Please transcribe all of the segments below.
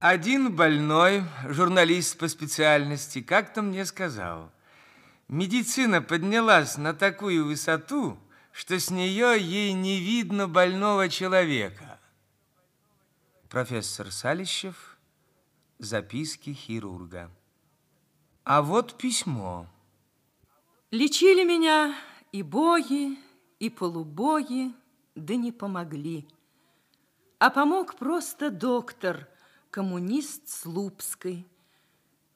Один больной, журналист по специальности, как-то мне сказал, медицина поднялась на такую высоту, что с нее ей не видно больного человека. Профессор Салищев, записки хирурга. А вот письмо. Лечили меня и боги, и полубоги, да не помогли. А помог просто доктор – коммунист Слупской.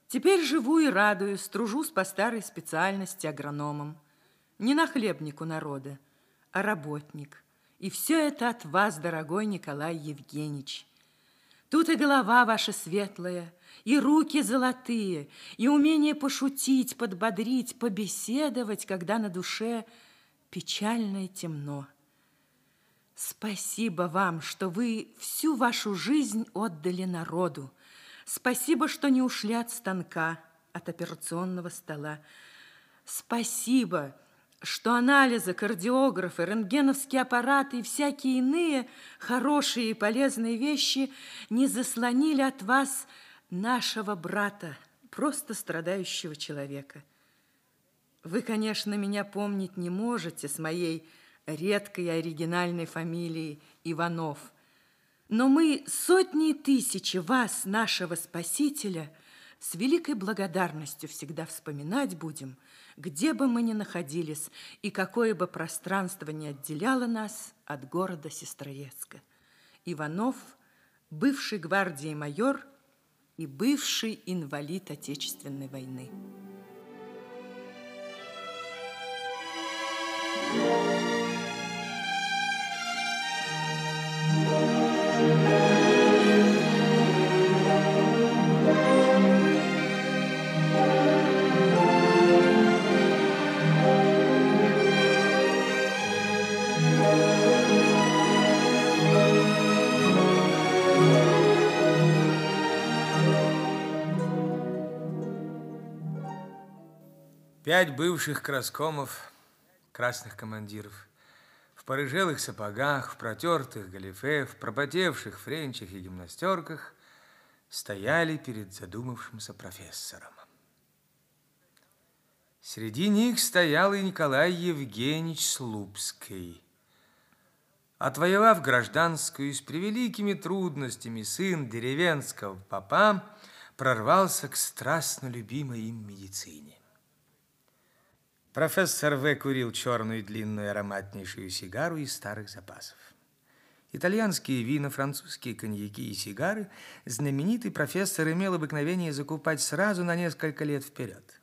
Теперь живу и радуюсь, тружусь по старой специальности агрономом. Не на хлебнику народа, а работник. И все это от вас, дорогой Николай Евгеньевич. Тут и голова ваша светлая, и руки золотые, и умение пошутить, подбодрить, побеседовать, когда на душе печально и темно. Спасибо вам, что вы всю вашу жизнь отдали народу. Спасибо, что не ушли от станка, от операционного стола. Спасибо, что анализы, кардиографы, рентгеновские аппараты и всякие иные хорошие и полезные вещи не заслонили от вас нашего брата, просто страдающего человека. Вы, конечно, меня помнить не можете с моей редкой оригинальной фамилии Иванов. Но мы сотни и тысячи вас, нашего Спасителя, с великой благодарностью всегда вспоминать будем, где бы мы ни находились и какое бы пространство ни отделяло нас от города Сестроецка. Иванов, бывший гвардии майор и бывший инвалид Отечественной войны. Пять бывших краскомов, красных командиров, в порыжелых сапогах, в протертых галифе, в пропотевших френчах и гимнастерках стояли перед задумавшимся профессором. Среди них стоял и Николай Евгеньевич Слупский. Отвоевав гражданскую с превеликими трудностями сын деревенского папа прорвался к страстно любимой им медицине. Профессор В. курил черную длинную ароматнейшую сигару из старых запасов. Итальянские вина, французские коньяки и сигары знаменитый профессор имел обыкновение закупать сразу на несколько лет вперед.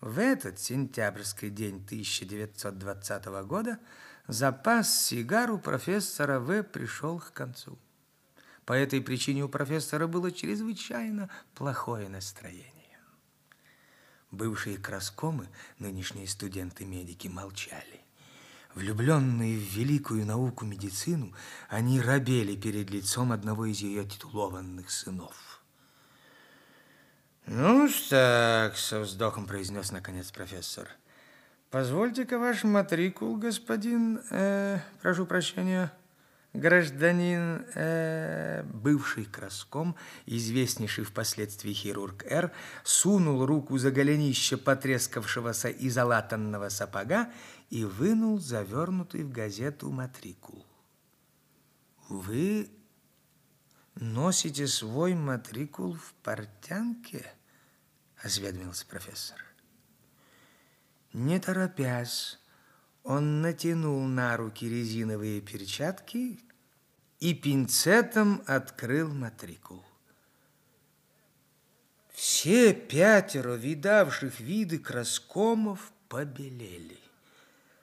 В этот сентябрьский день 1920 года запас сигар у профессора В. пришел к концу. По этой причине у профессора было чрезвычайно плохое настроение. Бывшие краскомы, нынешние студенты-медики, молчали. Влюбленные в великую науку медицину, они робели перед лицом одного из ее титулованных сынов. «Ну, так», — со вздохом произнес наконец профессор. «Позвольте-ка ваш матрикул, господин, э, прошу прощения» гражданин, э, бывший краском, известнейший впоследствии хирург Р, сунул руку за голенище потрескавшегося и залатанного сапога и вынул завернутый в газету матрикул. Вы носите свой матрикул в портянке? Осведомился профессор. Не торопясь, он натянул на руки резиновые перчатки и пинцетом открыл матрикул. Все пятеро видавших виды краскомов побелели.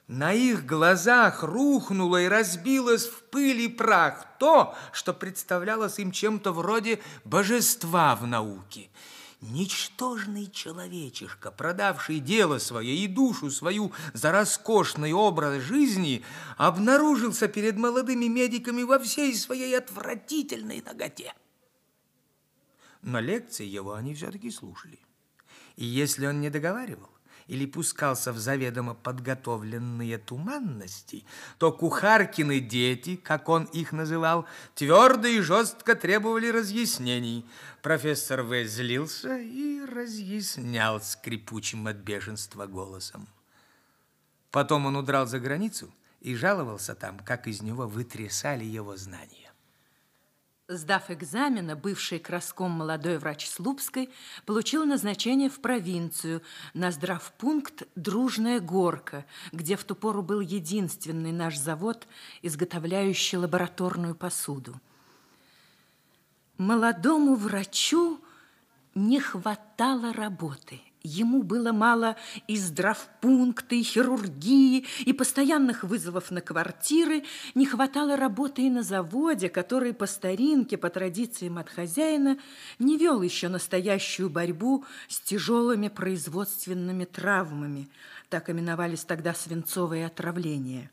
На их глазах рухнуло и разбилось в пыль и прах то, что представлялось им чем-то вроде божества в науке – Ничтожный человечишка, продавший дело свое и душу свою за роскошный образ жизни, обнаружился перед молодыми медиками во всей своей отвратительной ноготе. Но лекции его они все-таки слушали. И если он не договаривал, или пускался в заведомо подготовленные туманности, то кухаркины дети, как он их называл, твердо и жестко требовали разъяснений. Профессор В. злился и разъяснял скрипучим от бешенства голосом. Потом он удрал за границу и жаловался там, как из него вытрясали его знания. Сдав экзамена, бывший краском молодой врач Слупской получил назначение в провинцию на здравпункт «Дружная горка», где в ту пору был единственный наш завод, изготовляющий лабораторную посуду. Молодому врачу не хватало работы – Ему было мало и здравпункта, и хирургии, и постоянных вызовов на квартиры. Не хватало работы и на заводе, который по старинке, по традициям от хозяина, не вел еще настоящую борьбу с тяжелыми производственными травмами. Так именовались тогда свинцовые отравления.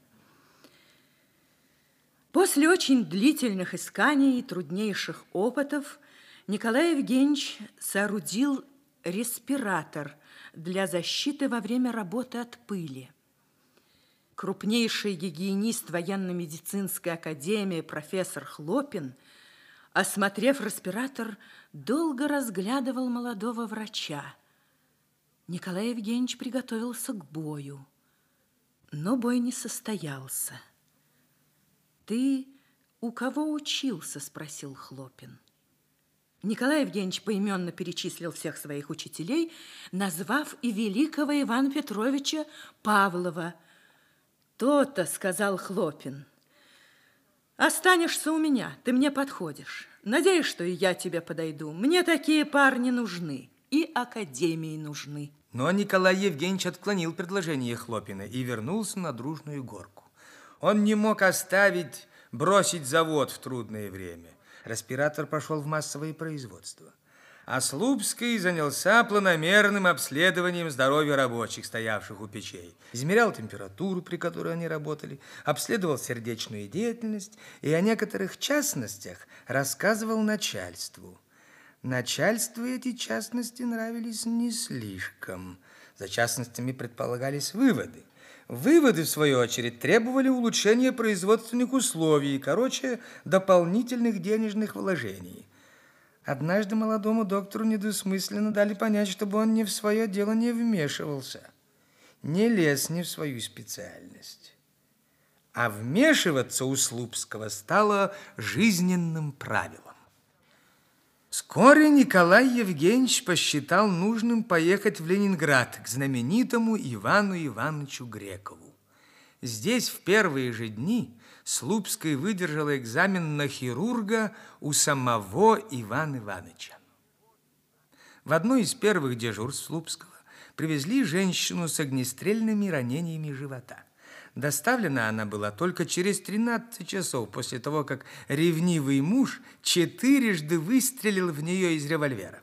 После очень длительных исканий и труднейших опытов Николай Евгеньевич соорудил респиратор для защиты во время работы от пыли. Крупнейший гигиенист военно-медицинской академии профессор Хлопин, осмотрев респиратор, долго разглядывал молодого врача. Николай Евгеньевич приготовился к бою, но бой не состоялся. «Ты у кого учился?» – спросил Хлопин. Николай Евгеньевич поименно перечислил всех своих учителей, назвав и великого Ивана Петровича Павлова. «То-то», — сказал Хлопин, — «останешься у меня, ты мне подходишь. Надеюсь, что и я тебе подойду. Мне такие парни нужны, и академии нужны». Но Николай Евгеньевич отклонил предложение Хлопина и вернулся на дружную горку. Он не мог оставить, бросить завод в трудное время. Респиратор пошел в массовое производство. А Слупский занялся планомерным обследованием здоровья рабочих, стоявших у печей. Измерял температуру, при которой они работали, обследовал сердечную деятельность и о некоторых частностях рассказывал начальству. Начальству эти частности нравились не слишком. За частностями предполагались выводы – Выводы, в свою очередь, требовали улучшения производственных условий, короче, дополнительных денежных вложений. Однажды молодому доктору недосмысленно дали понять, чтобы он ни в свое дело не вмешивался, не лез ни в свою специальность. А вмешиваться у Слупского стало жизненным правилом. Вскоре Николай Евгеньевич посчитал нужным поехать в Ленинград к знаменитому Ивану Ивановичу Грекову. Здесь в первые же дни Слупский выдержала экзамен на хирурга у самого Ивана Ивановича. В одно из первых дежурств Слупского привезли женщину с огнестрельными ранениями живота. Доставлена она была только через 13 часов после того, как ревнивый муж четырежды выстрелил в нее из револьвера.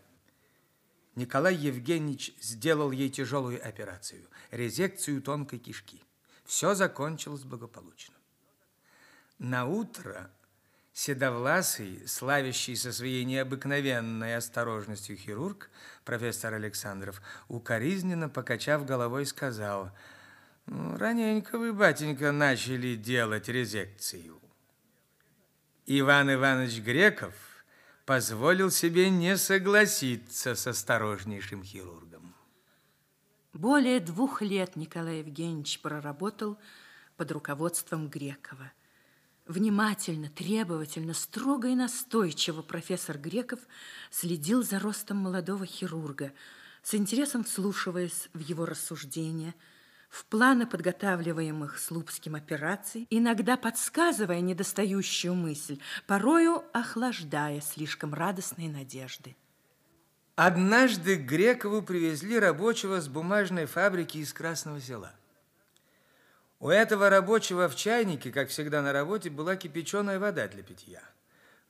Николай Евгеньевич сделал ей тяжелую операцию – резекцию тонкой кишки. Все закончилось благополучно. На утро седовласый, славящийся своей необыкновенной осторожностью хирург, профессор Александров, укоризненно покачав головой, сказал – раненько вы, батенька, начали делать резекцию. Иван Иванович Греков позволил себе не согласиться с осторожнейшим хирургом. Более двух лет Николай Евгеньевич проработал под руководством Грекова. Внимательно, требовательно, строго и настойчиво профессор Греков следил за ростом молодого хирурга, с интересом вслушиваясь в его рассуждения – в планы подготавливаемых Слупским операций, иногда подсказывая недостающую мысль, порою охлаждая слишком радостные надежды. Однажды Грекову привезли рабочего с бумажной фабрики из Красного Села. У этого рабочего в чайнике, как всегда на работе, была кипяченая вода для питья.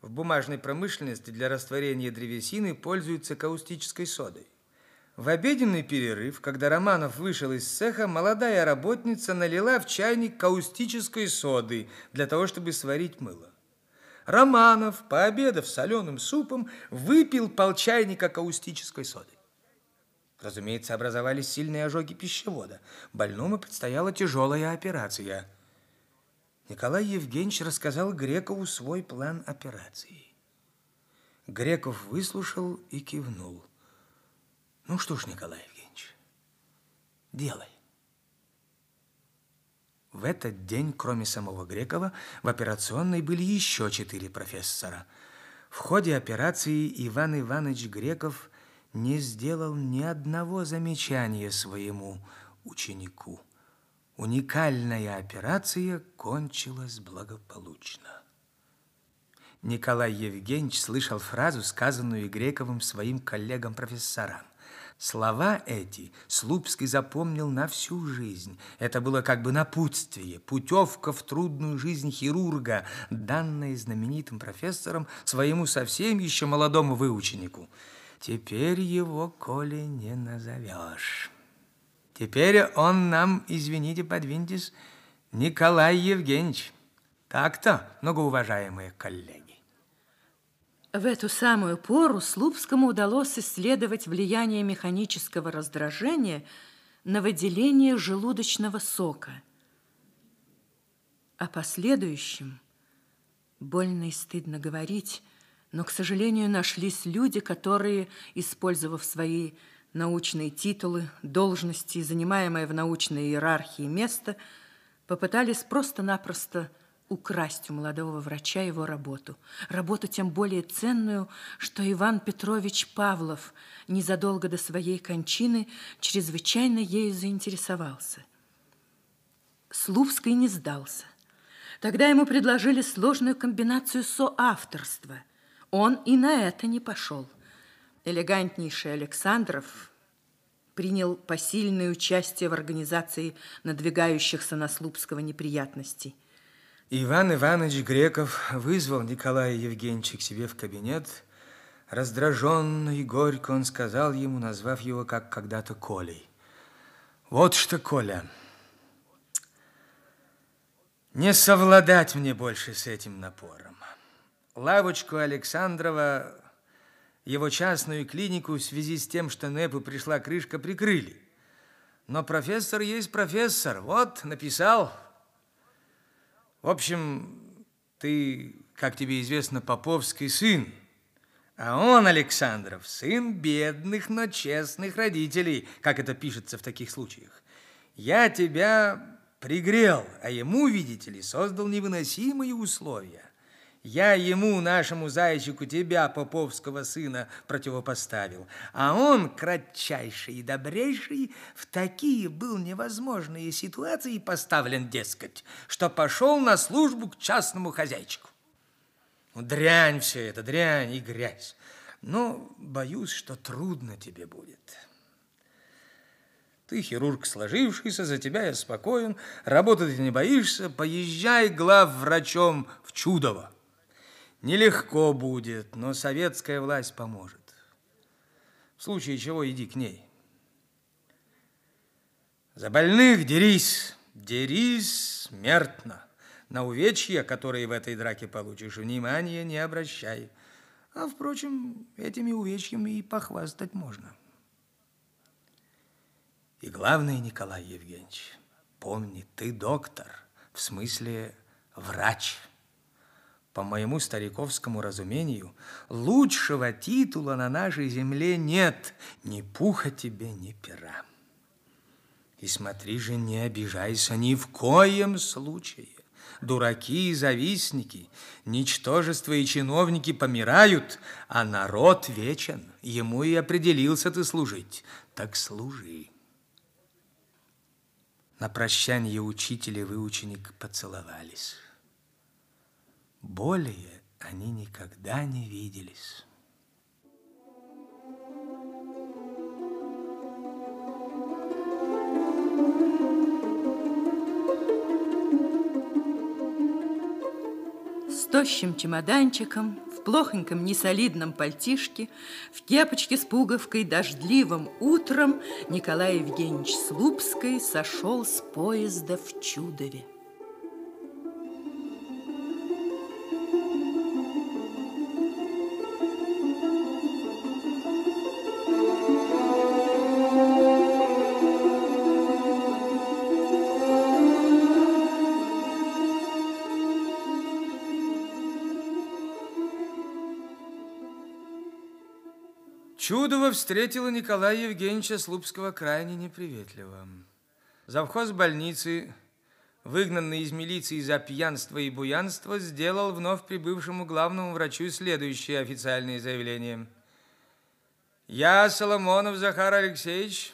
В бумажной промышленности для растворения древесины пользуются каустической содой. В обеденный перерыв, когда Романов вышел из цеха, молодая работница налила в чайник каустической соды для того, чтобы сварить мыло. Романов, пообедав соленым супом, выпил полчайника каустической соды. Разумеется, образовались сильные ожоги пищевода. Больному предстояла тяжелая операция. Николай Евгеньевич рассказал Грекову свой план операции. Греков выслушал и кивнул. Ну что ж, Николай Евгеньевич, делай. В этот день, кроме самого Грекова, в операционной были еще четыре профессора. В ходе операции Иван Иванович Греков не сделал ни одного замечания своему ученику. Уникальная операция кончилась благополучно. Николай Евгеньевич слышал фразу, сказанную Грековым своим коллегам-профессорам. Слова эти Слупский запомнил на всю жизнь. Это было как бы напутствие, путевка в трудную жизнь хирурга, данная знаменитым профессором своему совсем еще молодому выученику. Теперь его, Коли, не назовешь. Теперь он нам, извините, подвиньтесь, Николай Евгеньевич. Так-то, многоуважаемые коллеги. В эту самую пору Слупскому удалось исследовать влияние механического раздражения на выделение желудочного сока. О последующем больно и стыдно говорить, но, к сожалению, нашлись люди, которые, использовав свои научные титулы, должности и занимаемое в научной иерархии место, попытались просто-напросто украсть у молодого врача его работу. Работу тем более ценную, что Иван Петрович Павлов незадолго до своей кончины чрезвычайно ею заинтересовался. Слуцкий не сдался. Тогда ему предложили сложную комбинацию соавторства. Он и на это не пошел. Элегантнейший Александров принял посильное участие в организации надвигающихся на Слупского неприятностей. Иван Иванович Греков вызвал Николая Евгеньевича к себе в кабинет. Раздраженно и горько он сказал ему, назвав его как когда-то Колей. Вот что, Коля, не совладать мне больше с этим напором. Лавочку Александрова, его частную клинику в связи с тем, что НЭПу пришла крышка, прикрыли. Но профессор есть профессор. Вот, написал, в общем, ты, как тебе известно, поповский сын. А он, Александров, сын бедных, но честных родителей, как это пишется в таких случаях. Я тебя пригрел, а ему, видите ли, создал невыносимые условия. Я ему, нашему зайчику, тебя, поповского сына, противопоставил. А он, кратчайший и добрейший, в такие был невозможные ситуации поставлен, дескать, что пошел на службу к частному хозяйчику. Ну, дрянь все это, дрянь и грязь. Но боюсь, что трудно тебе будет. Ты хирург сложившийся, за тебя я спокоен, работать не боишься, поезжай главврачом в Чудово. Нелегко будет, но советская власть поможет. В случае чего иди к ней. За больных дерись, дерись смертно. На увечья, которые в этой драке получишь, внимания не обращай. А, впрочем, этими увечьями и похвастать можно. И главное, Николай Евгеньевич, помни, ты доктор, в смысле врач. По моему стариковскому разумению, лучшего титула на нашей земле нет. Ни пуха тебе, ни пера. И смотри же, не обижайся ни в коем случае. Дураки и завистники, ничтожества и чиновники помирают, а народ вечен. Ему и определился ты служить, так служи. На прощание учитель и выученик поцеловались. Более они никогда не виделись. С тощим чемоданчиком, в плохоньком несолидном пальтишке, в кепочке с пуговкой дождливым утром Николай Евгеньевич Слупский сошел с поезда в Чудове. Чудово встретила Николая Евгеньевича Слупского крайне неприветливо. Завхоз больницы, выгнанный из милиции за пьянство и буянство, сделал вновь прибывшему главному врачу следующее официальное заявление. «Я, Соломонов Захар Алексеевич,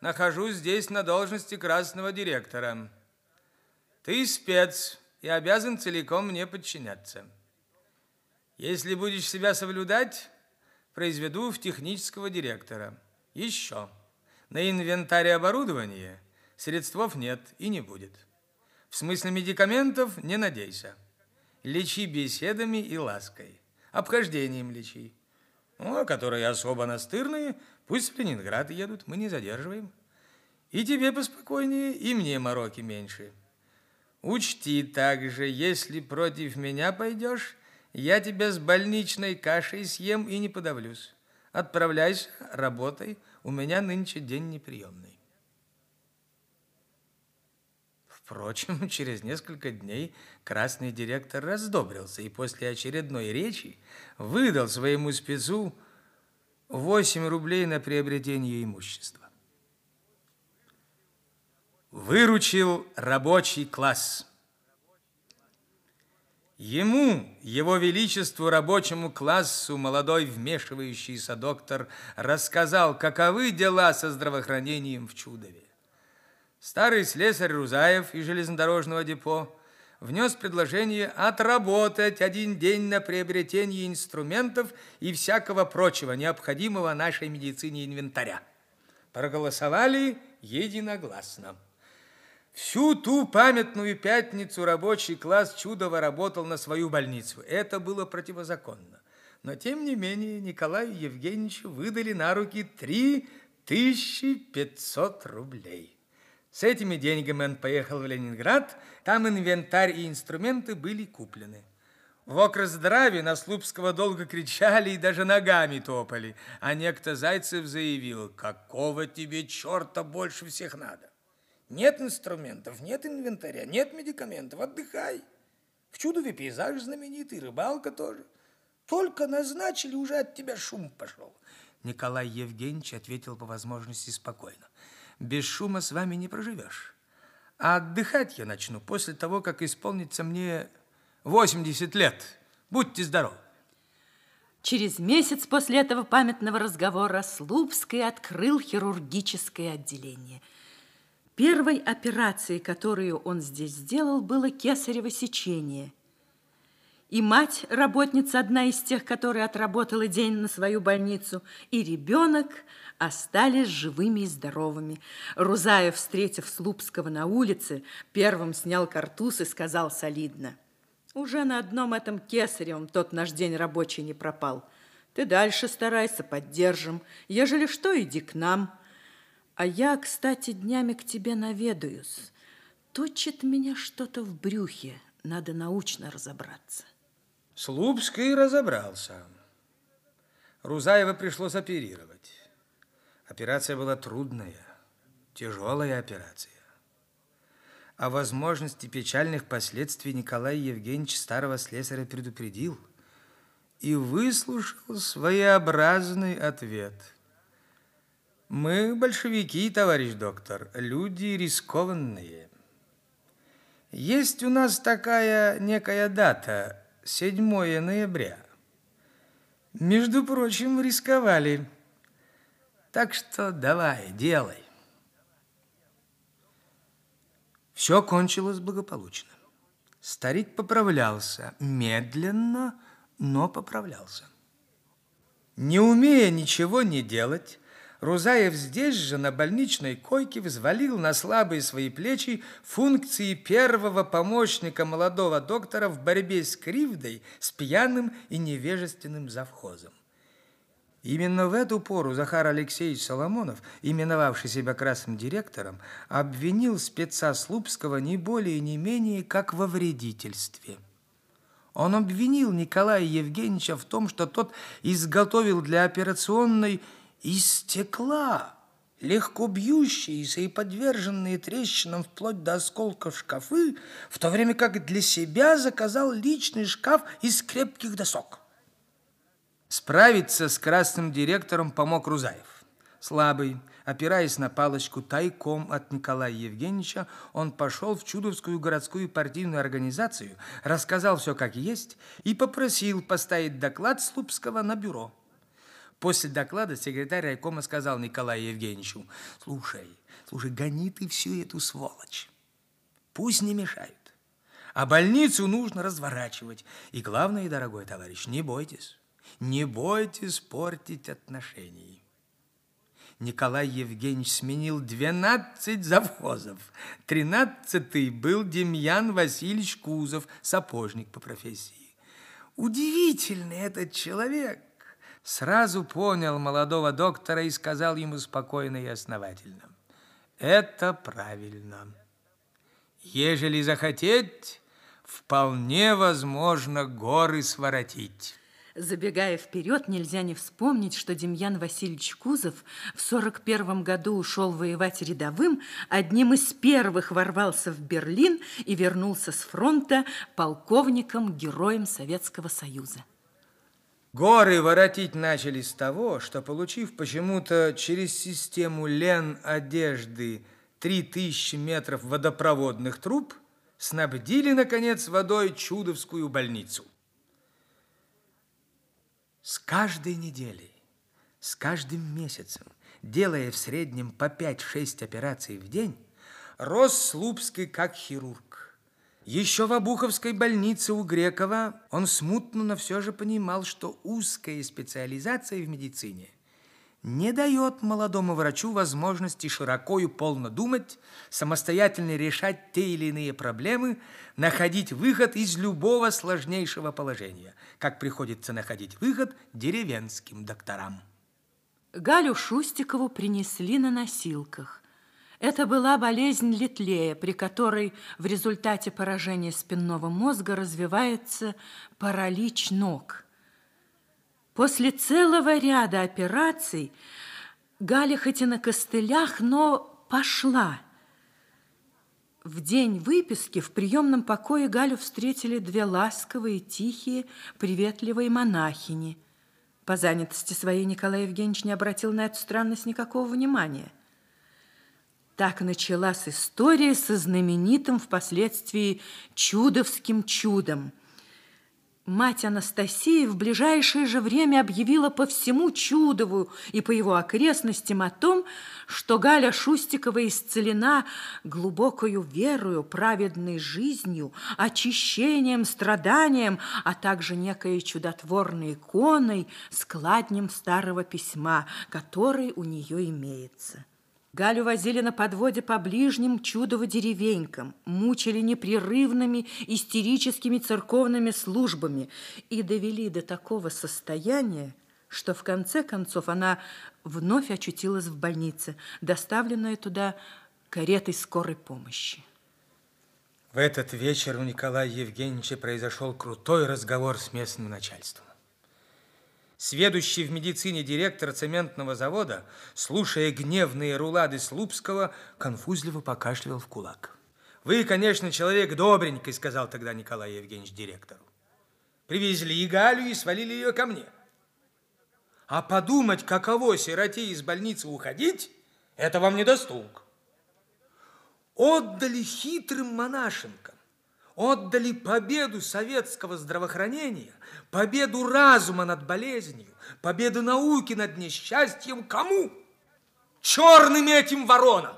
нахожусь здесь на должности красного директора. Ты спец и обязан целиком мне подчиняться. Если будешь себя соблюдать, произведу в технического директора. Еще. На инвентарь оборудования средств нет и не будет. В смысле медикаментов не надейся. Лечи беседами и лаской. Обхождением лечи. Ну, а которые особо настырные, пусть в Ленинград едут, мы не задерживаем. И тебе поспокойнее, и мне мороки меньше. Учти также, если против меня пойдешь, я тебя с больничной кашей съем и не подавлюсь. Отправляйся, работай, у меня нынче день неприемный. Впрочем, через несколько дней красный директор раздобрился и после очередной речи выдал своему спецу 8 рублей на приобретение имущества. Выручил рабочий класс. Ему, его величеству рабочему классу, молодой вмешивающийся доктор рассказал, каковы дела со здравоохранением в Чудове. Старый слесарь Рузаев из железнодорожного депо внес предложение отработать один день на приобретение инструментов и всякого прочего необходимого нашей медицине инвентаря. Проголосовали единогласно. Всю ту памятную пятницу рабочий класс Чудова работал на свою больницу. Это было противозаконно. Но, тем не менее, Николаю Евгеньевичу выдали на руки 3500 рублей. С этими деньгами он поехал в Ленинград, там инвентарь и инструменты были куплены. В Окроздраве на Слупского долго кричали и даже ногами топали, а некто Зайцев заявил, какого тебе черта больше всех надо? Нет инструментов, нет инвентаря, нет медикаментов. Отдыхай. В чудове пейзаж знаменитый, рыбалка тоже. Только назначили, уже от тебя шум пошел. Николай Евгеньевич ответил по возможности спокойно. Без шума с вами не проживешь. А отдыхать я начну после того, как исполнится мне 80 лет. Будьте здоровы. Через месяц после этого памятного разговора Слупский открыл хирургическое отделение – Первой операцией, которую он здесь сделал, было кесарево сечение. И мать, работница, одна из тех, которая отработала день на свою больницу, и ребенок остались живыми и здоровыми. Рузаев, встретив Слупского на улице, первым снял картуз и сказал солидно. Уже на одном этом кесаревом тот наш день рабочий не пропал. Ты дальше старайся, поддержим. Ежели что, иди к нам. А я, кстати, днями к тебе наведаюсь. Точит меня что-то в брюхе. Надо научно разобраться. Слупский разобрался. Рузаева пришлось оперировать. Операция была трудная, тяжелая операция. О возможности печальных последствий Николай Евгеньевич старого слесаря предупредил и выслушал своеобразный ответ – мы, большевики, товарищ доктор, люди рискованные. Есть у нас такая некая дата, 7 ноября. Между прочим, рисковали. Так что давай, делай. Все кончилось благополучно. Старик поправлялся, медленно, но поправлялся. Не умея ничего не делать, Рузаев здесь же, на больничной койке, взвалил на слабые свои плечи функции первого помощника молодого доктора в борьбе с кривдой, с пьяным и невежественным завхозом. Именно в эту пору Захар Алексеевич Соломонов, именовавший себя красным директором, обвинил спеца Слупского не более и не менее, как во вредительстве. Он обвинил Николая Евгеньевича в том, что тот изготовил для операционной из стекла, легко бьющиеся и подверженные трещинам вплоть до осколков шкафы, в то время как для себя заказал личный шкаф из крепких досок. Справиться с красным директором помог Рузаев. Слабый, опираясь на палочку тайком от Николая Евгеньевича, он пошел в Чудовскую городскую партийную организацию, рассказал все как есть и попросил поставить доклад Слупского на бюро. После доклада секретарь райкома сказал Николаю Евгеньевичу, слушай, слушай, гони ты всю эту сволочь. Пусть не мешают. А больницу нужно разворачивать. И главное, дорогой товарищ, не бойтесь. Не бойтесь портить отношения. Николай Евгеньевич сменил 12 завхозов. Тринадцатый был Демьян Васильевич Кузов, сапожник по профессии. Удивительный этот человек. Сразу понял молодого доктора и сказал ему спокойно и основательно. Это правильно. Ежели захотеть, вполне возможно горы своротить. Забегая вперед, нельзя не вспомнить, что Демьян Васильевич Кузов в 41 году ушел воевать рядовым, одним из первых ворвался в Берлин и вернулся с фронта полковником, героем Советского Союза. Горы воротить начали с того, что, получив почему-то через систему лен одежды 3000 метров водопроводных труб, снабдили, наконец, водой Чудовскую больницу. С каждой неделей, с каждым месяцем, делая в среднем по 5-6 операций в день, рос Слупский как хирург. Еще в Обуховской больнице у Грекова он смутно, но все же понимал, что узкая специализация в медицине не дает молодому врачу возможности широко и полно думать, самостоятельно решать те или иные проблемы, находить выход из любого сложнейшего положения, как приходится находить выход деревенским докторам. Галю Шустикову принесли на носилках. Это была болезнь Литлея, при которой в результате поражения спинного мозга развивается паралич ног – После целого ряда операций Галя хоть и на костылях, но пошла. В день выписки в приемном покое Галю встретили две ласковые, тихие, приветливые монахини. По занятости своей Николай Евгеньевич не обратил на эту странность никакого внимания. Так началась история со знаменитым впоследствии чудовским чудом – Мать Анастасия в ближайшее же время объявила по всему Чудову и по его окрестностям о том, что Галя Шустикова исцелена глубокою верою, праведной жизнью, очищением, страданием, а также некой чудотворной иконой, складнем старого письма, который у нее имеется. Галю возили на подводе по ближним чудово-деревенькам, мучили непрерывными истерическими церковными службами и довели до такого состояния, что в конце концов она вновь очутилась в больнице, доставленная туда каретой скорой помощи. В этот вечер у Николая Евгеньевича произошел крутой разговор с местным начальством. Сведущий в медицине директор цементного завода, слушая гневные рулады Слупского, конфузливо покашливал в кулак. «Вы, конечно, человек добренький», сказал тогда Николай Евгеньевич директору. «Привезли Галю и свалили ее ко мне. А подумать, каково сироте из больницы уходить, это вам не достуг. Отдали хитрым монашенкам отдали победу советского здравоохранения, победу разума над болезнью, победу науки над несчастьем кому? Черным этим воронам.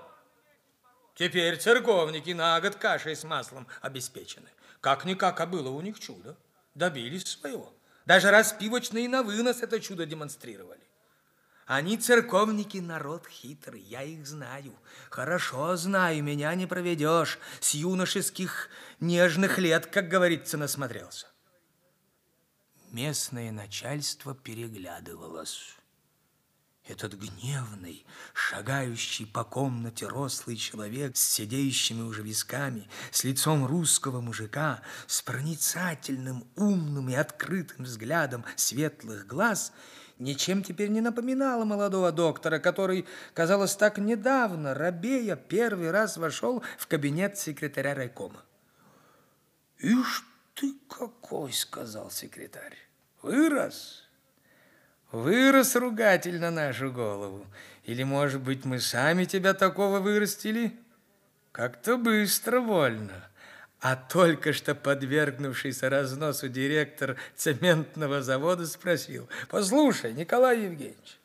Теперь церковники на год кашей с маслом обеспечены. Как-никак, а было у них чудо. Добились своего. Даже распивочные на вынос это чудо демонстрировали. Они церковники, народ хитрый, я их знаю. Хорошо знаю, меня не проведешь. С юношеских нежных лет, как говорится, насмотрелся. Местное начальство переглядывалось. Этот гневный, шагающий по комнате рослый человек с сидеющими уже висками, с лицом русского мужика, с проницательным, умным и открытым взглядом светлых глаз – ничем теперь не напоминала молодого доктора, который, казалось, так недавно, рабея, первый раз вошел в кабинет секретаря райкома. «Ишь ты какой!» — сказал секретарь. «Вырос! Вырос ругатель на нашу голову. Или, может быть, мы сами тебя такого вырастили? Как-то быстро вольно. А только что подвергнувшийся разносу директор цементного завода спросил, «Послушай, Николай Евгеньевич,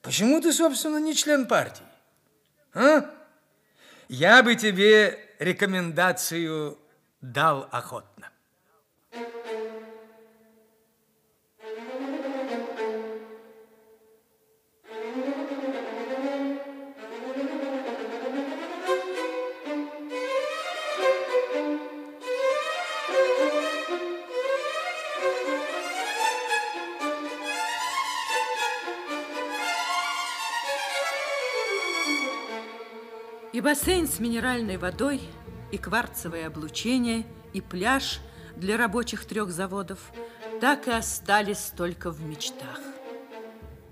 почему ты, собственно, не член партии? А? Я бы тебе рекомендацию дал охотно». Бассейн с минеральной водой, и кварцевое облучение, и пляж для рабочих трех заводов так и остались только в мечтах.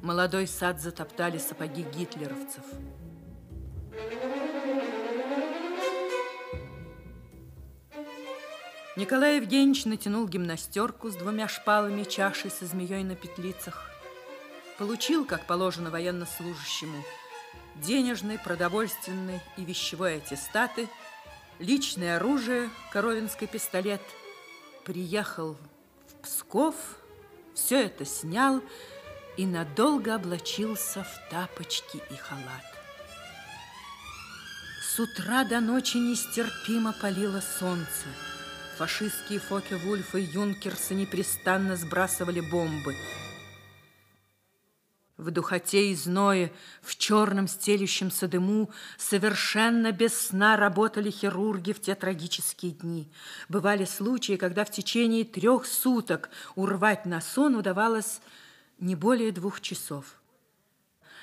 Молодой сад затоптали сапоги гитлеровцев. Николай Евгеньевич натянул гимнастерку с двумя шпалами чашей со змеей на петлицах. Получил, как положено военнослужащему, денежный, продовольственный и вещевой аттестаты, личное оружие, коровинский пистолет. Приехал в Псков, все это снял и надолго облачился в тапочки и халат. С утра до ночи нестерпимо палило солнце. Фашистские Фоке-Вульф и Юнкерсы непрестанно сбрасывали бомбы – в духоте и зное, в черном стелющемся дыму совершенно без сна работали хирурги в те трагические дни. Бывали случаи, когда в течение трех суток урвать на сон удавалось не более двух часов.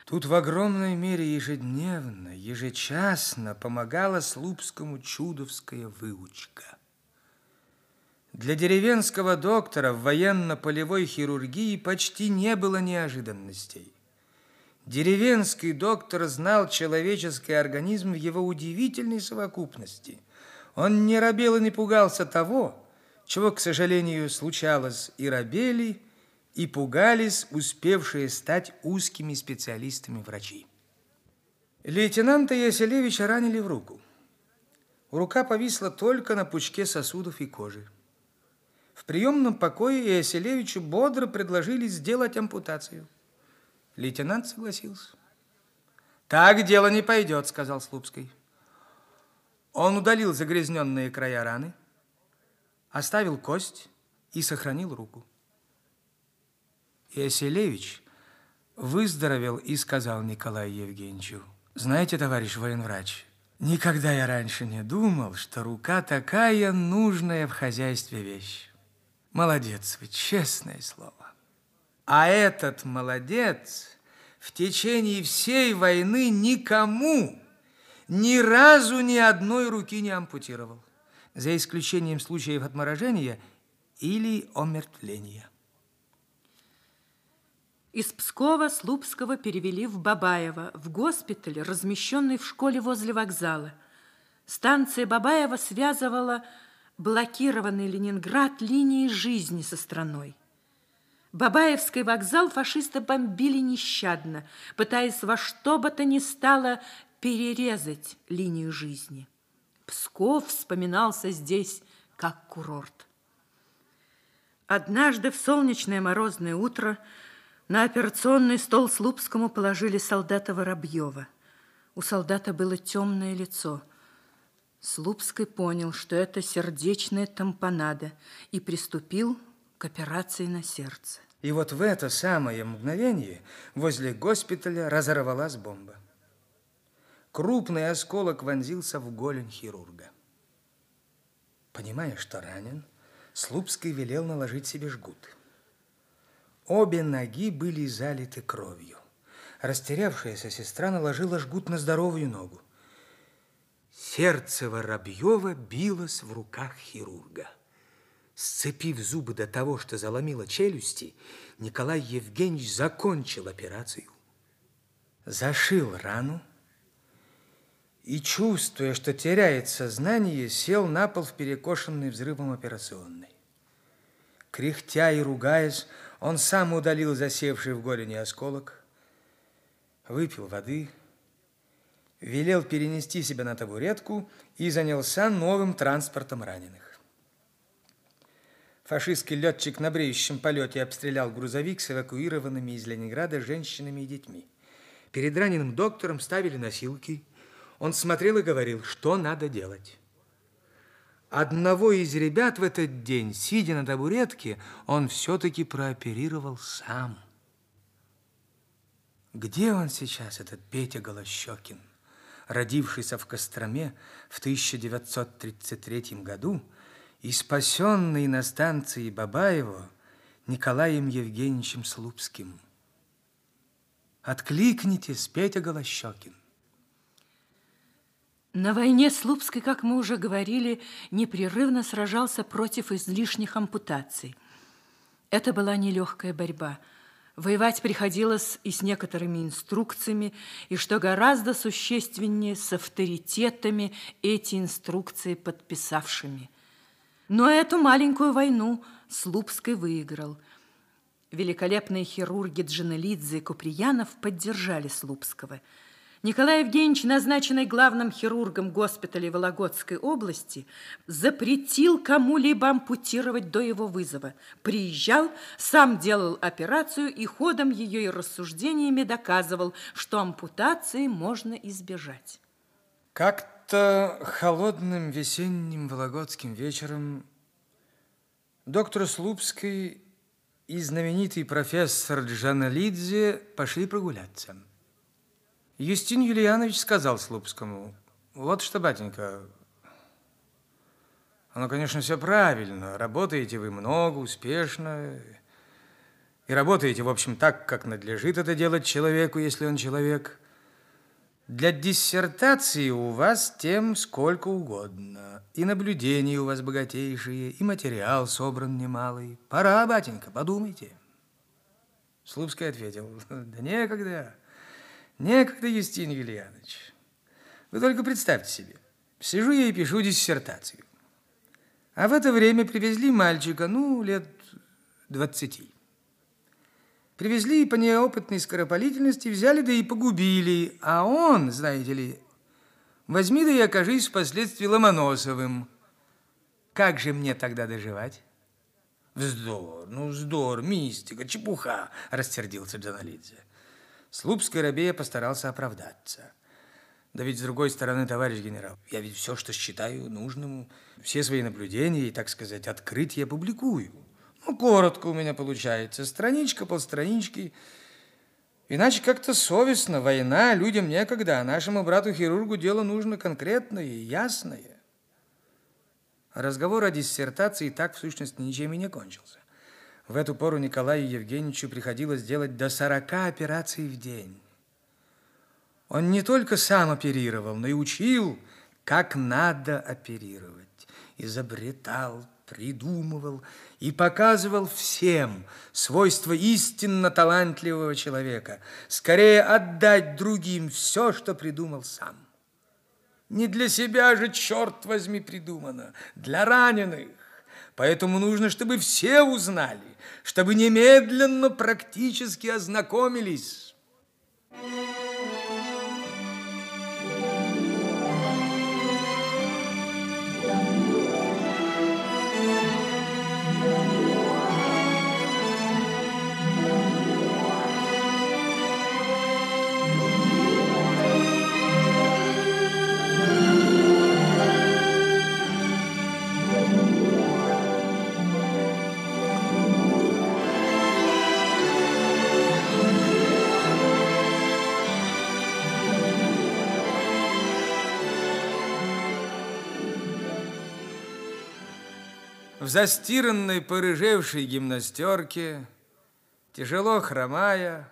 Тут в огромной мере ежедневно, ежечасно помогала Слупскому чудовская выучка. Для деревенского доктора в военно-полевой хирургии почти не было неожиданностей. Деревенский доктор знал человеческий организм в его удивительной совокупности. Он не робел и не пугался того, чего, к сожалению, случалось и робели, и пугались успевшие стать узкими специалистами врачи. Лейтенанта Яселевича ранили в руку. Рука повисла только на пучке сосудов и кожи. В приемном покое Иоселевичу бодро предложили сделать ампутацию. Лейтенант согласился. «Так дело не пойдет», — сказал Слупский. Он удалил загрязненные края раны, оставил кость и сохранил руку. Иоселевич выздоровел и сказал Николаю Евгеньевичу, «Знаете, товарищ военврач, никогда я раньше не думал, что рука такая нужная в хозяйстве вещь. Молодец вы, честное слово. А этот молодец в течение всей войны никому ни разу ни одной руки не ампутировал, за исключением случаев отморожения или омертвления. Из Пскова Слупского перевели в Бабаево, в госпиталь, размещенный в школе возле вокзала. Станция Бабаева связывала блокированный Ленинград линией жизни со страной. Бабаевский вокзал фашисты бомбили нещадно, пытаясь во что бы то ни стало перерезать линию жизни. Псков вспоминался здесь как курорт. Однажды в солнечное морозное утро на операционный стол Слупскому положили солдата Воробьева. У солдата было темное лицо – Слупский понял, что это сердечная тампонада и приступил к операции на сердце. И вот в это самое мгновение возле госпиталя разорвалась бомба. Крупный осколок вонзился в голень хирурга. Понимая, что ранен, Слупский велел наложить себе жгут. Обе ноги были залиты кровью. Растерявшаяся сестра наложила жгут на здоровую ногу. Сердце Воробьева билось в руках хирурга. Сцепив зубы до того, что заломило челюсти, Николай Евгеньевич закончил операцию. Зашил рану и, чувствуя, что теряет сознание, сел на пол в перекошенный взрывом операционной. Кряхтя и ругаясь, Он сам удалил засевший в голени осколок, выпил воды, велел перенести себя на табуретку и занялся новым транспортом раненых. Фашистский летчик на бреющем полете обстрелял грузовик с эвакуированными из Ленинграда женщинами и детьми. Перед раненым доктором ставили носилки. Он смотрел и говорил, что надо делать. Одного из ребят в этот день, сидя на табуретке, он все-таки прооперировал сам. Где он сейчас, этот Петя Голощекин, родившийся в Костроме в 1933 году и спасенный на станции Бабаево Николаем Евгеньевичем Слупским? Откликнитесь, Петя Голощекин. На войне Слупский, как мы уже говорили, непрерывно сражался против излишних ампутаций. Это была нелегкая борьба. Воевать приходилось и с некоторыми инструкциями, и, что гораздо существеннее, с авторитетами эти инструкции подписавшими. Но эту маленькую войну Слупский выиграл. Великолепные хирурги Джанелидзе и Куприянов поддержали Слупского – Николай Евгеньевич, назначенный главным хирургом госпиталя Вологодской области, запретил кому-либо ампутировать до его вызова. Приезжал, сам делал операцию и ходом ее и рассуждениями доказывал, что ампутации можно избежать. Как-то холодным весенним вологодским вечером доктор Слупский и знаменитый профессор Джаналидзе пошли прогуляться. Юстин Юлианович сказал Слупскому, вот что, батенька, оно, конечно, все правильно. Работаете вы много, успешно. И работаете, в общем, так, как надлежит это делать человеку, если он человек. Для диссертации у вас тем сколько угодно. И наблюдения у вас богатейшие, и материал собран немалый. Пора, батенька, подумайте. Слупский ответил, да некогда. Некогда, Юстин Юлианович. Вы только представьте себе. Сижу я и пишу диссертацию. А в это время привезли мальчика, ну, лет двадцати. Привезли по неопытной скоропалительности, взяли да и погубили. А он, знаете ли, возьми да и окажись впоследствии Ломоносовым. Как же мне тогда доживать? Вздор, ну вздор, мистика, чепуха, растердился Джаналидзе. Слупский рабея постарался оправдаться. Да ведь с другой стороны, товарищ генерал, я ведь все, что считаю нужным, все свои наблюдения и, так сказать, открытия публикую. Ну, коротко у меня получается, страничка, полстранички. Иначе как-то совестно, война, людям некогда, а нашему брату-хирургу дело нужно конкретное и ясное. Разговор о диссертации так, в сущности, ничем и не кончился. В эту пору Николаю Евгеньевичу приходилось делать до 40 операций в день. Он не только сам оперировал, но и учил, как надо оперировать. Изобретал, придумывал и показывал всем свойства истинно талантливого человека. Скорее отдать другим все, что придумал сам. Не для себя же, черт возьми, придумано, для раненых. Поэтому нужно, чтобы все узнали, чтобы немедленно практически ознакомились. В застиранной, порыжевшей гимнастерке, тяжело хромая,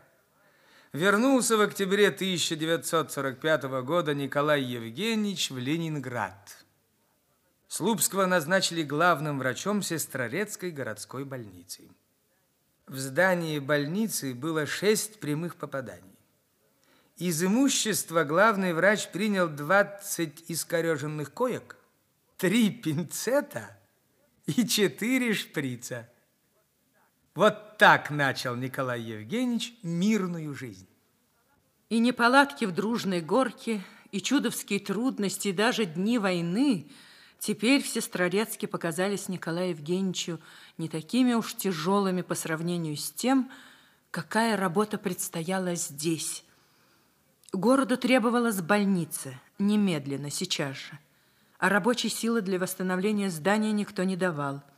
вернулся в октябре 1945 года Николай Евгеньевич в Ленинград. Слупского назначили главным врачом Сестрорецкой городской больницы. В здании больницы было шесть прямых попаданий. Из имущества главный врач принял 20 искореженных коек, три пинцета – и четыре шприца. Вот так начал Николай Евгеньевич мирную жизнь. И неполадки в дружной горке, и чудовские трудности, и даже дни войны теперь в Сестрорецке показались Николаю Евгеньевичу не такими уж тяжелыми по сравнению с тем, какая работа предстояла здесь. Городу требовалась больница, немедленно, сейчас же. А рабочей силы для восстановления здания никто не давал –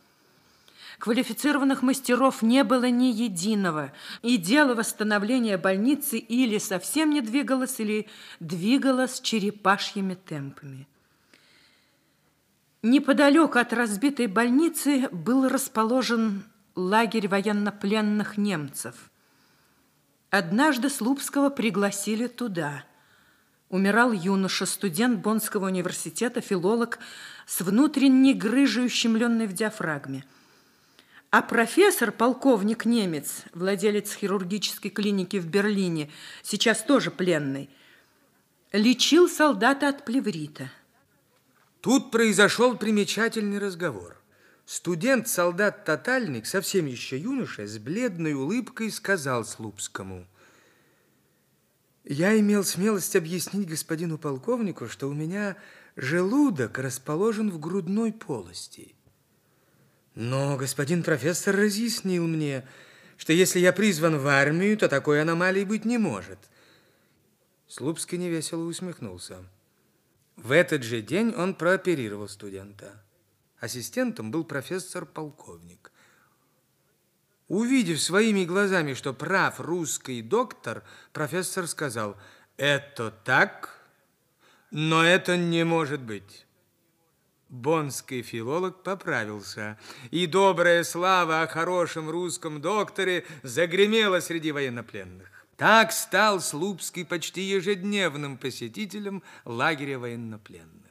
Квалифицированных мастеров не было ни единого, и дело восстановления больницы или совсем не двигалось, или двигалось черепашьими темпами. Неподалеку от разбитой больницы был расположен лагерь военнопленных немцев. Однажды Слупского пригласили туда. Умирал юноша, студент Боннского университета, филолог с внутренней грыжей, ущемленной в диафрагме – а профессор, полковник немец, владелец хирургической клиники в Берлине, сейчас тоже пленный, лечил солдата от плеврита. Тут произошел примечательный разговор. Студент-солдат-тотальник, совсем еще юноша, с бледной улыбкой сказал Слупскому. «Я имел смелость объяснить господину полковнику, что у меня желудок расположен в грудной полости». Но господин профессор разъяснил мне, что если я призван в армию, то такой аномалии быть не может. Слупский невесело усмехнулся. В этот же день он прооперировал студента. Ассистентом был профессор-полковник. Увидев своими глазами, что прав русский доктор, профессор сказал, «Это так, но это не может быть». Бонский филолог поправился, и добрая слава о хорошем русском докторе загремела среди военнопленных. Так стал Слупский почти ежедневным посетителем лагеря военнопленных.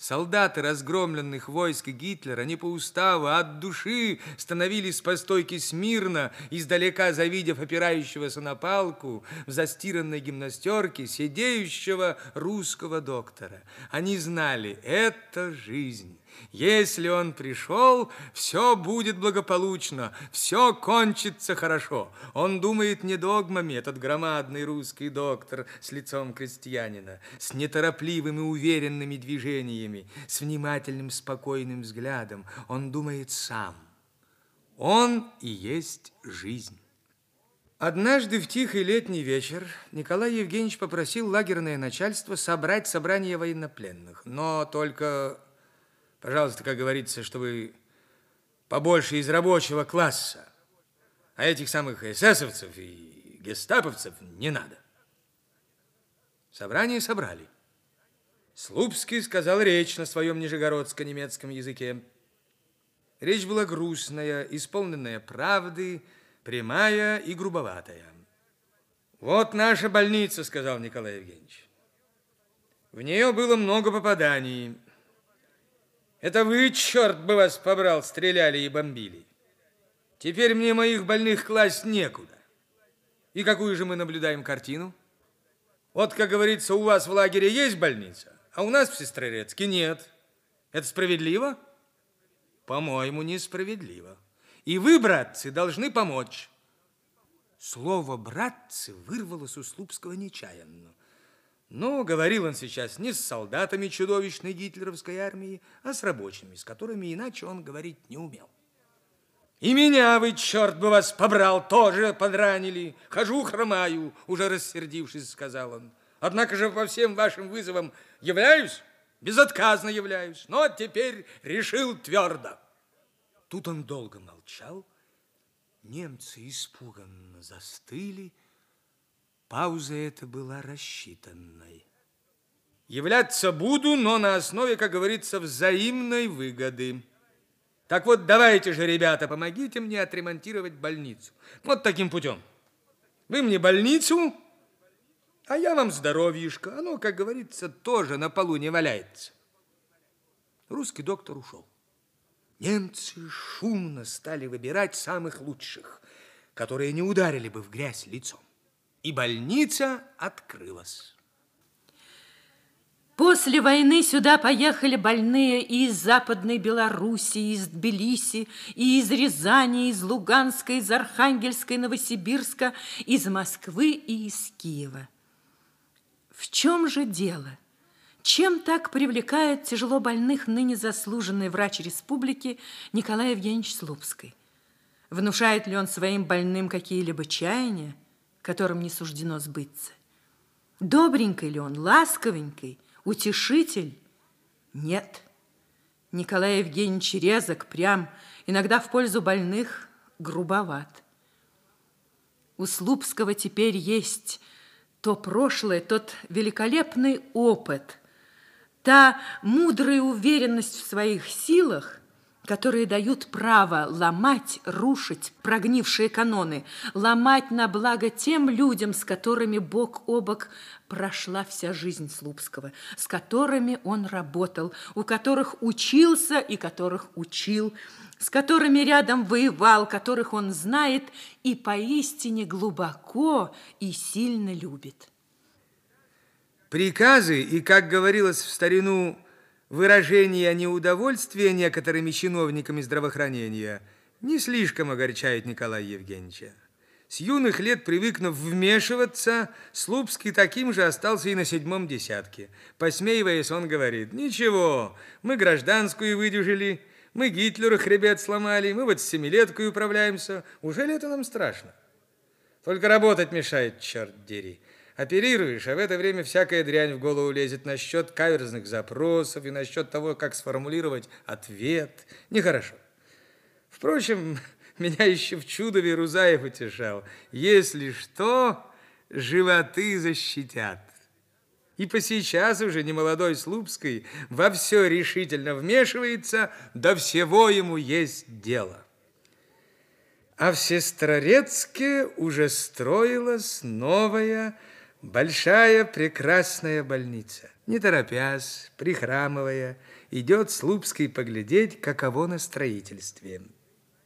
Солдаты разгромленных войск Гитлера не по уставу, а от души становились по стойке смирно, издалека завидев опирающегося на палку в застиранной гимнастерке сидеющего русского доктора. Они знали, это жизнь. Если он пришел, все будет благополучно, все кончится хорошо. Он думает не догмами, этот громадный русский доктор с лицом крестьянина, с неторопливыми уверенными движениями, с внимательным спокойным взглядом. Он думает сам. Он и есть жизнь. Однажды в тихий летний вечер Николай Евгеньевич попросил лагерное начальство собрать собрание военнопленных, но только Пожалуйста, как говорится, чтобы побольше из рабочего класса. А этих самых эсэсовцев и гестаповцев не надо. Собрание собрали. Слупский сказал речь на своем нижегородско-немецком языке. Речь была грустная, исполненная правды, прямая и грубоватая. «Вот наша больница», — сказал Николай Евгеньевич. В нее было много попаданий. Это вы, черт бы вас побрал, стреляли и бомбили. Теперь мне моих больных класть некуда. И какую же мы наблюдаем картину? Вот, как говорится, у вас в лагере есть больница, а у нас в Сестрорецке нет. Это справедливо? По-моему, несправедливо. И вы, братцы, должны помочь. Слово «братцы» вырвалось у Слупского нечаянно. Но говорил он сейчас не с солдатами чудовищной гитлеровской армии, а с рабочими, с которыми иначе он говорить не умел. И меня вы, черт бы вас побрал, тоже подранили. Хожу, хромаю, уже рассердившись, сказал он. Однако же по всем вашим вызовам являюсь, безотказно являюсь, но теперь решил твердо. Тут он долго молчал, немцы испуганно застыли, Пауза эта была рассчитанной. Являться буду, но на основе, как говорится, взаимной выгоды. Так вот, давайте же, ребята, помогите мне отремонтировать больницу. Вот таким путем. Вы мне больницу, а я вам здоровьишко. Оно, как говорится, тоже на полу не валяется. Русский доктор ушел. Немцы шумно стали выбирать самых лучших, которые не ударили бы в грязь лицом и больница открылась. После войны сюда поехали больные и из Западной Белоруссии, из Тбилиси, и из Рязани, из Луганска, из Архангельска, Новосибирска, из Москвы и из Киева. В чем же дело? Чем так привлекает тяжело больных ныне заслуженный врач республики Николай Евгеньевич Слупский? Внушает ли он своим больным какие-либо чаяния, которым не суждено сбыться? Добренький ли он, ласковенький – утешитель? Нет. Николай Евгеньевич резок, прям, иногда в пользу больных грубоват. У Слупского теперь есть то прошлое, тот великолепный опыт, та мудрая уверенность в своих силах, которые дают право ломать, рушить прогнившие каноны, ломать на благо тем людям, с которыми бок о бок прошла вся жизнь Слупского, с которыми он работал, у которых учился и которых учил, с которыми рядом воевал, которых он знает и поистине глубоко и сильно любит. Приказы и, как говорилось в старину, Выражение неудовольствия некоторыми чиновниками здравоохранения не слишком огорчает Николая Евгеньевича. С юных лет привыкнув вмешиваться, Слупский таким же остался и на седьмом десятке. Посмеиваясь, он говорит, «Ничего, мы гражданскую выдюжили, мы Гитлеру хребет сломали, мы вот с семилеткой управляемся. Уже ли это нам страшно? Только работать мешает, черт дери». Оперируешь, а в это время всякая дрянь в голову лезет насчет каверзных запросов и насчет того, как сформулировать ответ. Нехорошо. Впрочем, меня еще в чудове Рузаев утешал. Если что, животы защитят. И по сейчас уже немолодой Слупской во все решительно вмешивается, до всего ему есть дело. А в Сестрорецке уже строилась новая Большая прекрасная больница. Не торопясь, прихрамывая, идет Слупский поглядеть, каково на строительстве.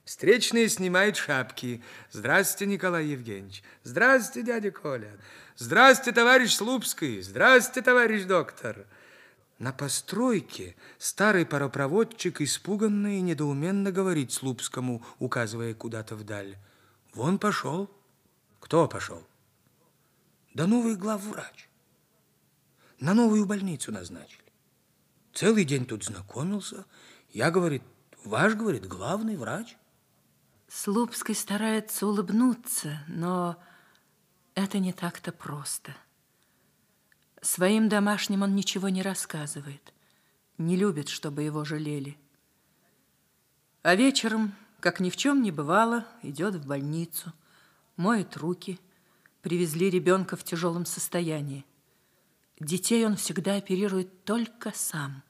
Встречные снимают шапки. Здравствуйте, Николай Евгеньевич. Здравствуйте, дядя Коля. Здравствуйте, товарищ Слупский. Здравствуйте, товарищ доктор. На постройке старый паропроводчик испуганно и недоуменно говорит Слупскому, указывая куда-то вдаль. Вон пошел. Кто пошел? Да новый главврач. На новую больницу назначили. Целый день тут знакомился. Я, говорит, ваш, говорит, главный врач. Слупский старается улыбнуться, но это не так-то просто. Своим домашним он ничего не рассказывает. Не любит, чтобы его жалели. А вечером, как ни в чем не бывало, идет в больницу, моет руки – привезли ребенка в тяжелом состоянии. Детей он всегда оперирует только сам.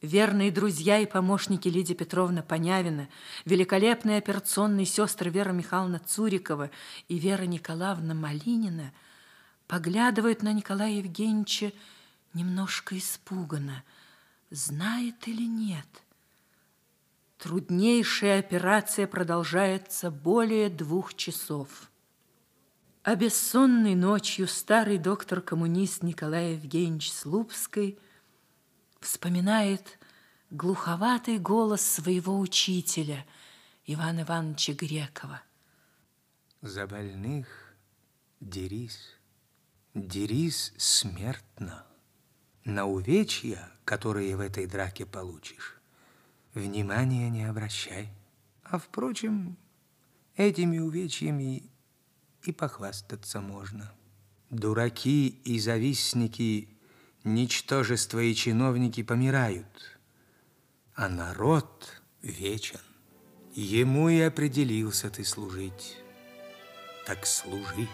Верные друзья и помощники Лидии Петровна Понявина, великолепные операционные сестры Вера Михайловна Цурикова и Вера Николаевна Малинина поглядывают на Николая Евгеньевича немножко испуганно. Знает или нет? Труднейшая операция продолжается более двух часов. А бессонной ночью старый доктор-коммунист Николай Евгеньевич Слупский вспоминает глуховатый голос своего учителя Ивана Ивановича Грекова. За больных дерись, дерись смертно. На увечья, которые в этой драке получишь, внимания не обращай. А, впрочем, этими увечьями и похвастаться можно. Дураки и завистники, ничтожества и чиновники помирают, а народ вечен. Ему и определился ты служить. Так служи.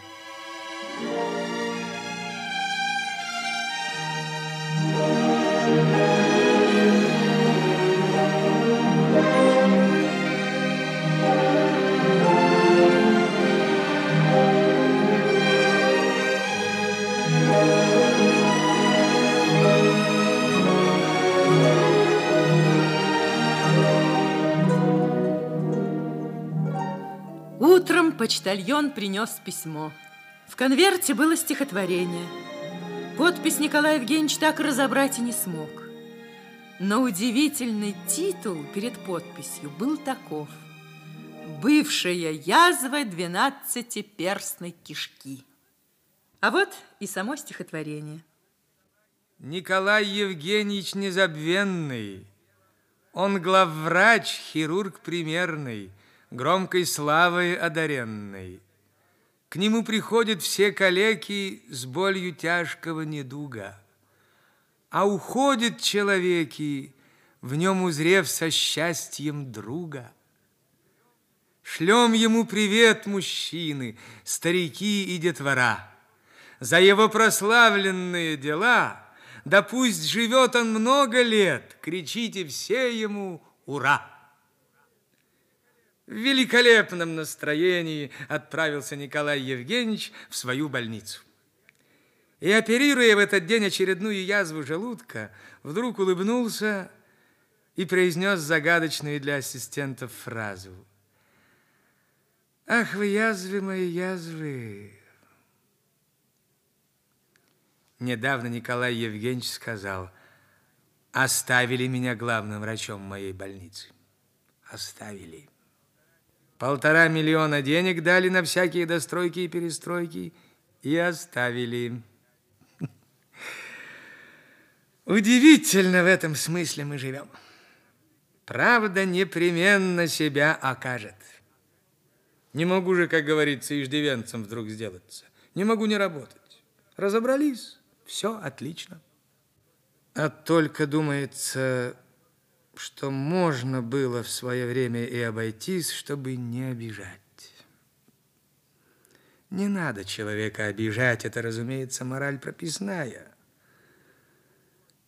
Thank you. Почтальон принес письмо. В конверте было стихотворение. Подпись Николай Евгеньевич так разобрать и не смог. Но удивительный титул перед подписью был таков. «Бывшая язва двенадцатиперстной кишки». А вот и само стихотворение. Николай Евгеньевич незабвенный, Он главврач, хирург примерный, Громкой славой одаренный. К нему приходят все калеки С болью тяжкого недуга. А уходят человеки, В нем узрев со счастьем друга. Шлем ему привет, мужчины, Старики и детвора. За его прославленные дела, Да пусть живет он много лет, Кричите все ему «Ура!» В великолепном настроении отправился Николай Евгеньевич в свою больницу. И, оперируя в этот день очередную язву желудка, вдруг улыбнулся и произнес загадочную для ассистентов фразу. «Ах вы, язвы мои, язвы!» Недавно Николай Евгеньевич сказал, «Оставили меня главным врачом моей больницы». Оставили. Полтора миллиона денег дали на всякие достройки и перестройки и оставили. Удивительно в этом смысле мы живем. Правда непременно себя окажет. Не могу же, как говорится, иждивенцем вдруг сделаться. Не могу не работать. Разобрались, все отлично. А только, думается, что можно было в свое время и обойтись, чтобы не обижать. Не надо человека обижать, это, разумеется, мораль прописная.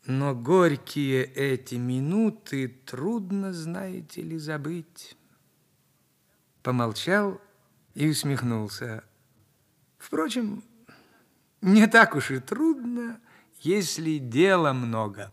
Но горькие эти минуты трудно, знаете ли, забыть. Помолчал и усмехнулся. Впрочем, не так уж и трудно, если дела много.